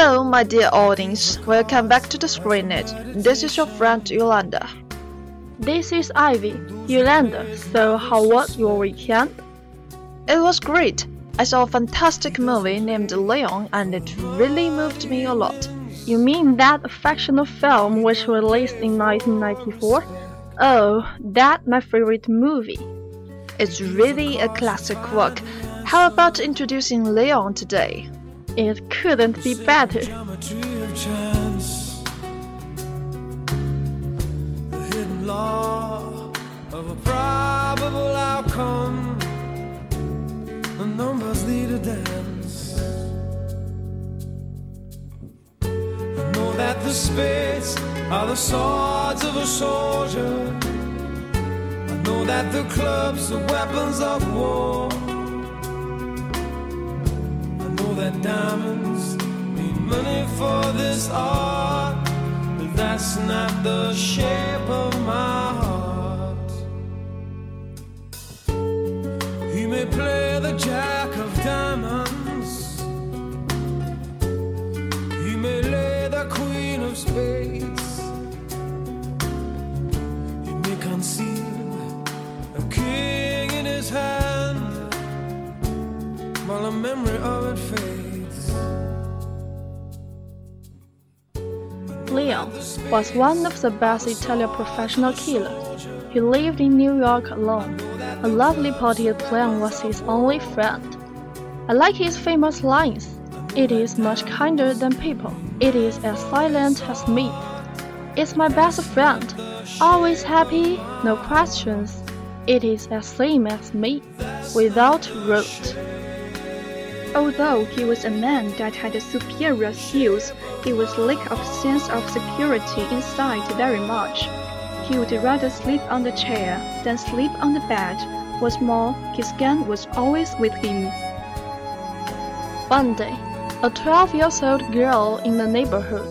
Hello, my dear audience. Welcome back to the ScreenNet. This is your friend Yolanda. This is Ivy. Yolanda, so how was your weekend? It was great. I saw a fantastic movie named Leon and it really moved me a lot. You mean that fictional film which was released in 1994? Oh, that my favorite movie. It's really a classic work. How about introducing Leon today? It couldn't be better. of chance, the hidden law of a probable outcome. The numbers lead a dance. I know that the spades are the swords of a soldier. I know that the clubs are weapons of war. That diamonds need money for this art, but that's not the shape of my heart. He may play the jack of diamonds, the memory of it fades. Leon was one of the best Italian professional killers. He lived in New York alone. A lovely potted plant was his only friend. I like his famous lines. It is much kinder than people. It is as silent as me. It's my best friend. Always happy, no questions. It is as same as me, without root. Although he was a man that had superior skills, he was lack of sense of security inside very much. He would rather sleep on the chair than sleep on the bed. What's more, his gun was always with him. One day, a 12 years old girl in the neighborhood,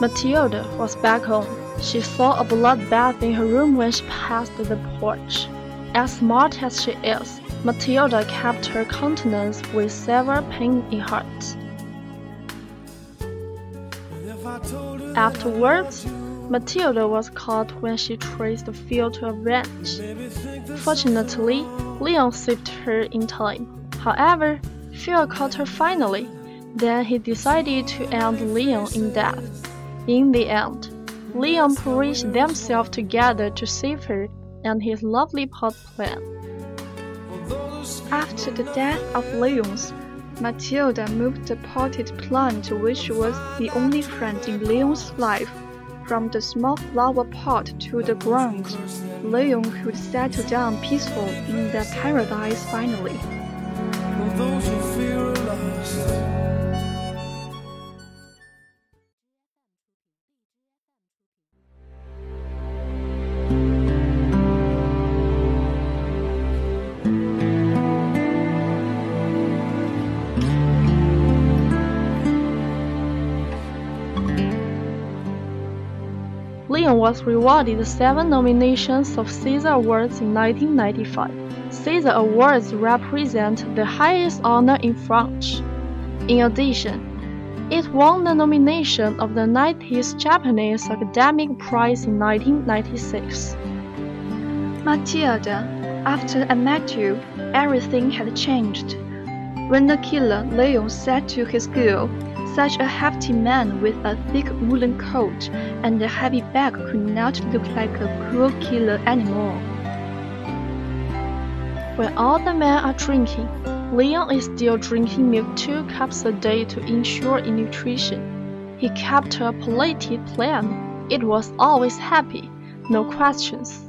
Matilda, was back home. She saw a bloodbath in her room when she passed the porch. As smart as she is, Matilda kept her countenance with severe pain in heart. Afterwards, Matilda was caught when she traced the field to a ranch. Fortunately, Leon saved her in time. However, Phil caught her finally. Then he decided to end Leon in death. In the end, Leon pushed themselves together to save her and his lovely pot plant. After the death of Leon's, Matilda moved the potted plant, which was the only friend in Leon's life, from the small flower pot to the ground. Leon could settle down peaceful in the paradise finally. Was rewarded seven nominations of César Awards in 1995. César Awards represent the highest honor in France. In addition, it won the nomination of the 90th Japanese Academic Prize in 1996. Matilda, after I met you, everything had changed. When the killer Leon said to his girl, such a hefty man with a thick woolen coat and a heavy bag could not look like a cruel killer anymore. When all the men are drinking, Leon is still drinking milk two cups a day to ensure nutrition. He kept a polite plan. It was always happy, no questions.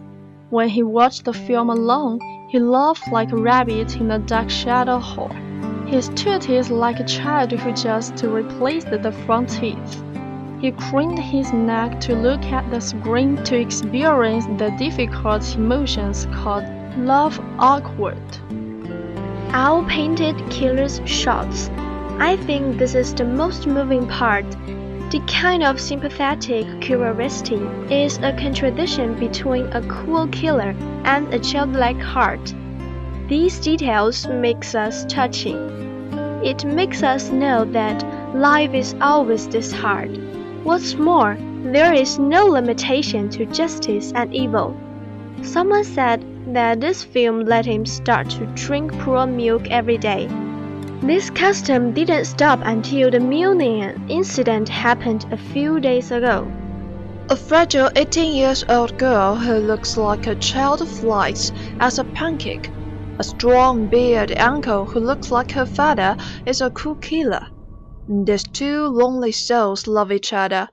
When he watched the film alone, he laughed like a rabbit in a dark shadow hole. His tooth is like a child who just replaced the front teeth. He craned his neck to look at the screen to experience the difficult emotions called love awkward. Owl painted killer's shots. I think this is the most moving part. The kind of sympathetic curiosity is a contradiction between a cool killer and a childlike heart. These details makes us touching. It makes us know that life is always this hard. What's more, there is no limitation to justice and evil. Someone said that this film let him start to drink pure milk every day. This custom didn't stop until the Munian incident happened a few days ago. A fragile 18 years old girl who looks like a child light as a pancake. A strong bearded uncle who looks like her father is a cool killer. These two lonely souls love each other.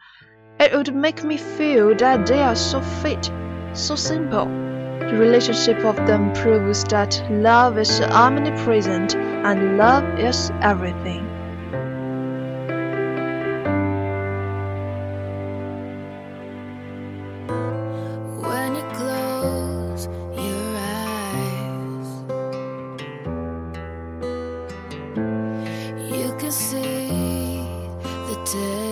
It would make me feel that they are so fit, so simple. The relationship of them proves that love is omnipresent and love is everything. The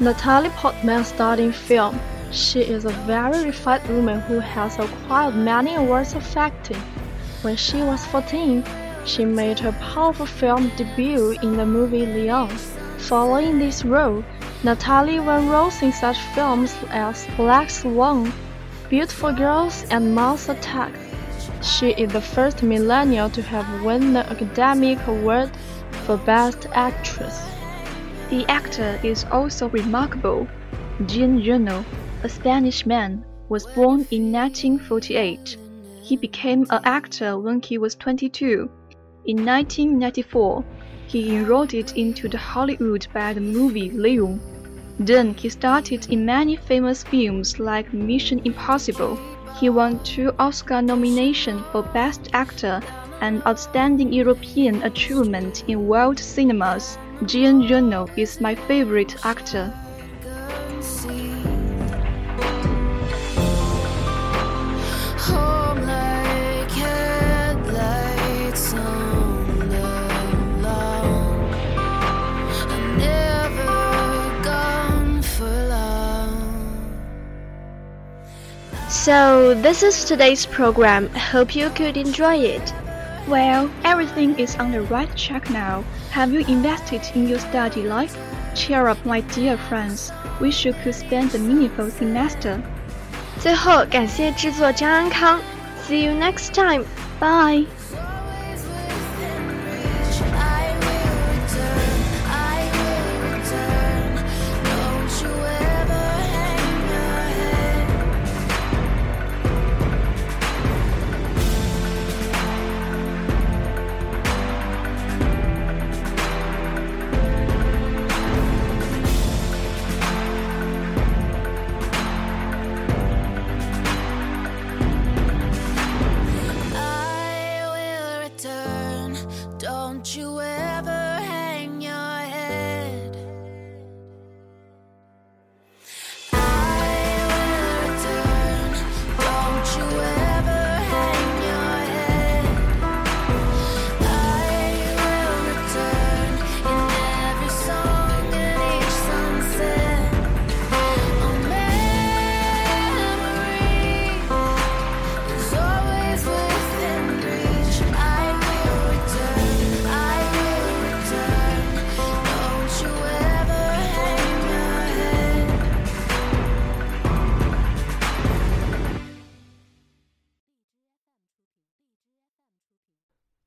Natalie Portman starred in film. She is a very refined woman who has acquired many awards of acting. When she was 14, she made her powerful film debut in the movie Leon. Following this role, Natalie won roles in such films as Black Swan, Beautiful Girls, and Mars Attack. She is the first millennial to have won the Academic Award for Best Actress. The actor is also remarkable. Jean Reno, a Spanish man, was born in 1948. He became an actor when he was 22. In 1994, he enrolled into the Hollywood by the movie Leon. Then he started in many famous films like Mission Impossible. He won two Oscar nominations for Best Actor and outstanding European achievement in world cinemas, Jean Reno is my favorite actor. So, this is today's program. Hope you could enjoy it. Well, everything is on the right track now. Have you invested in your study life? Cheer up, my dear friends. We should could spend a meaningful semester. 最后，感谢制作张安康。See you next time. Bye.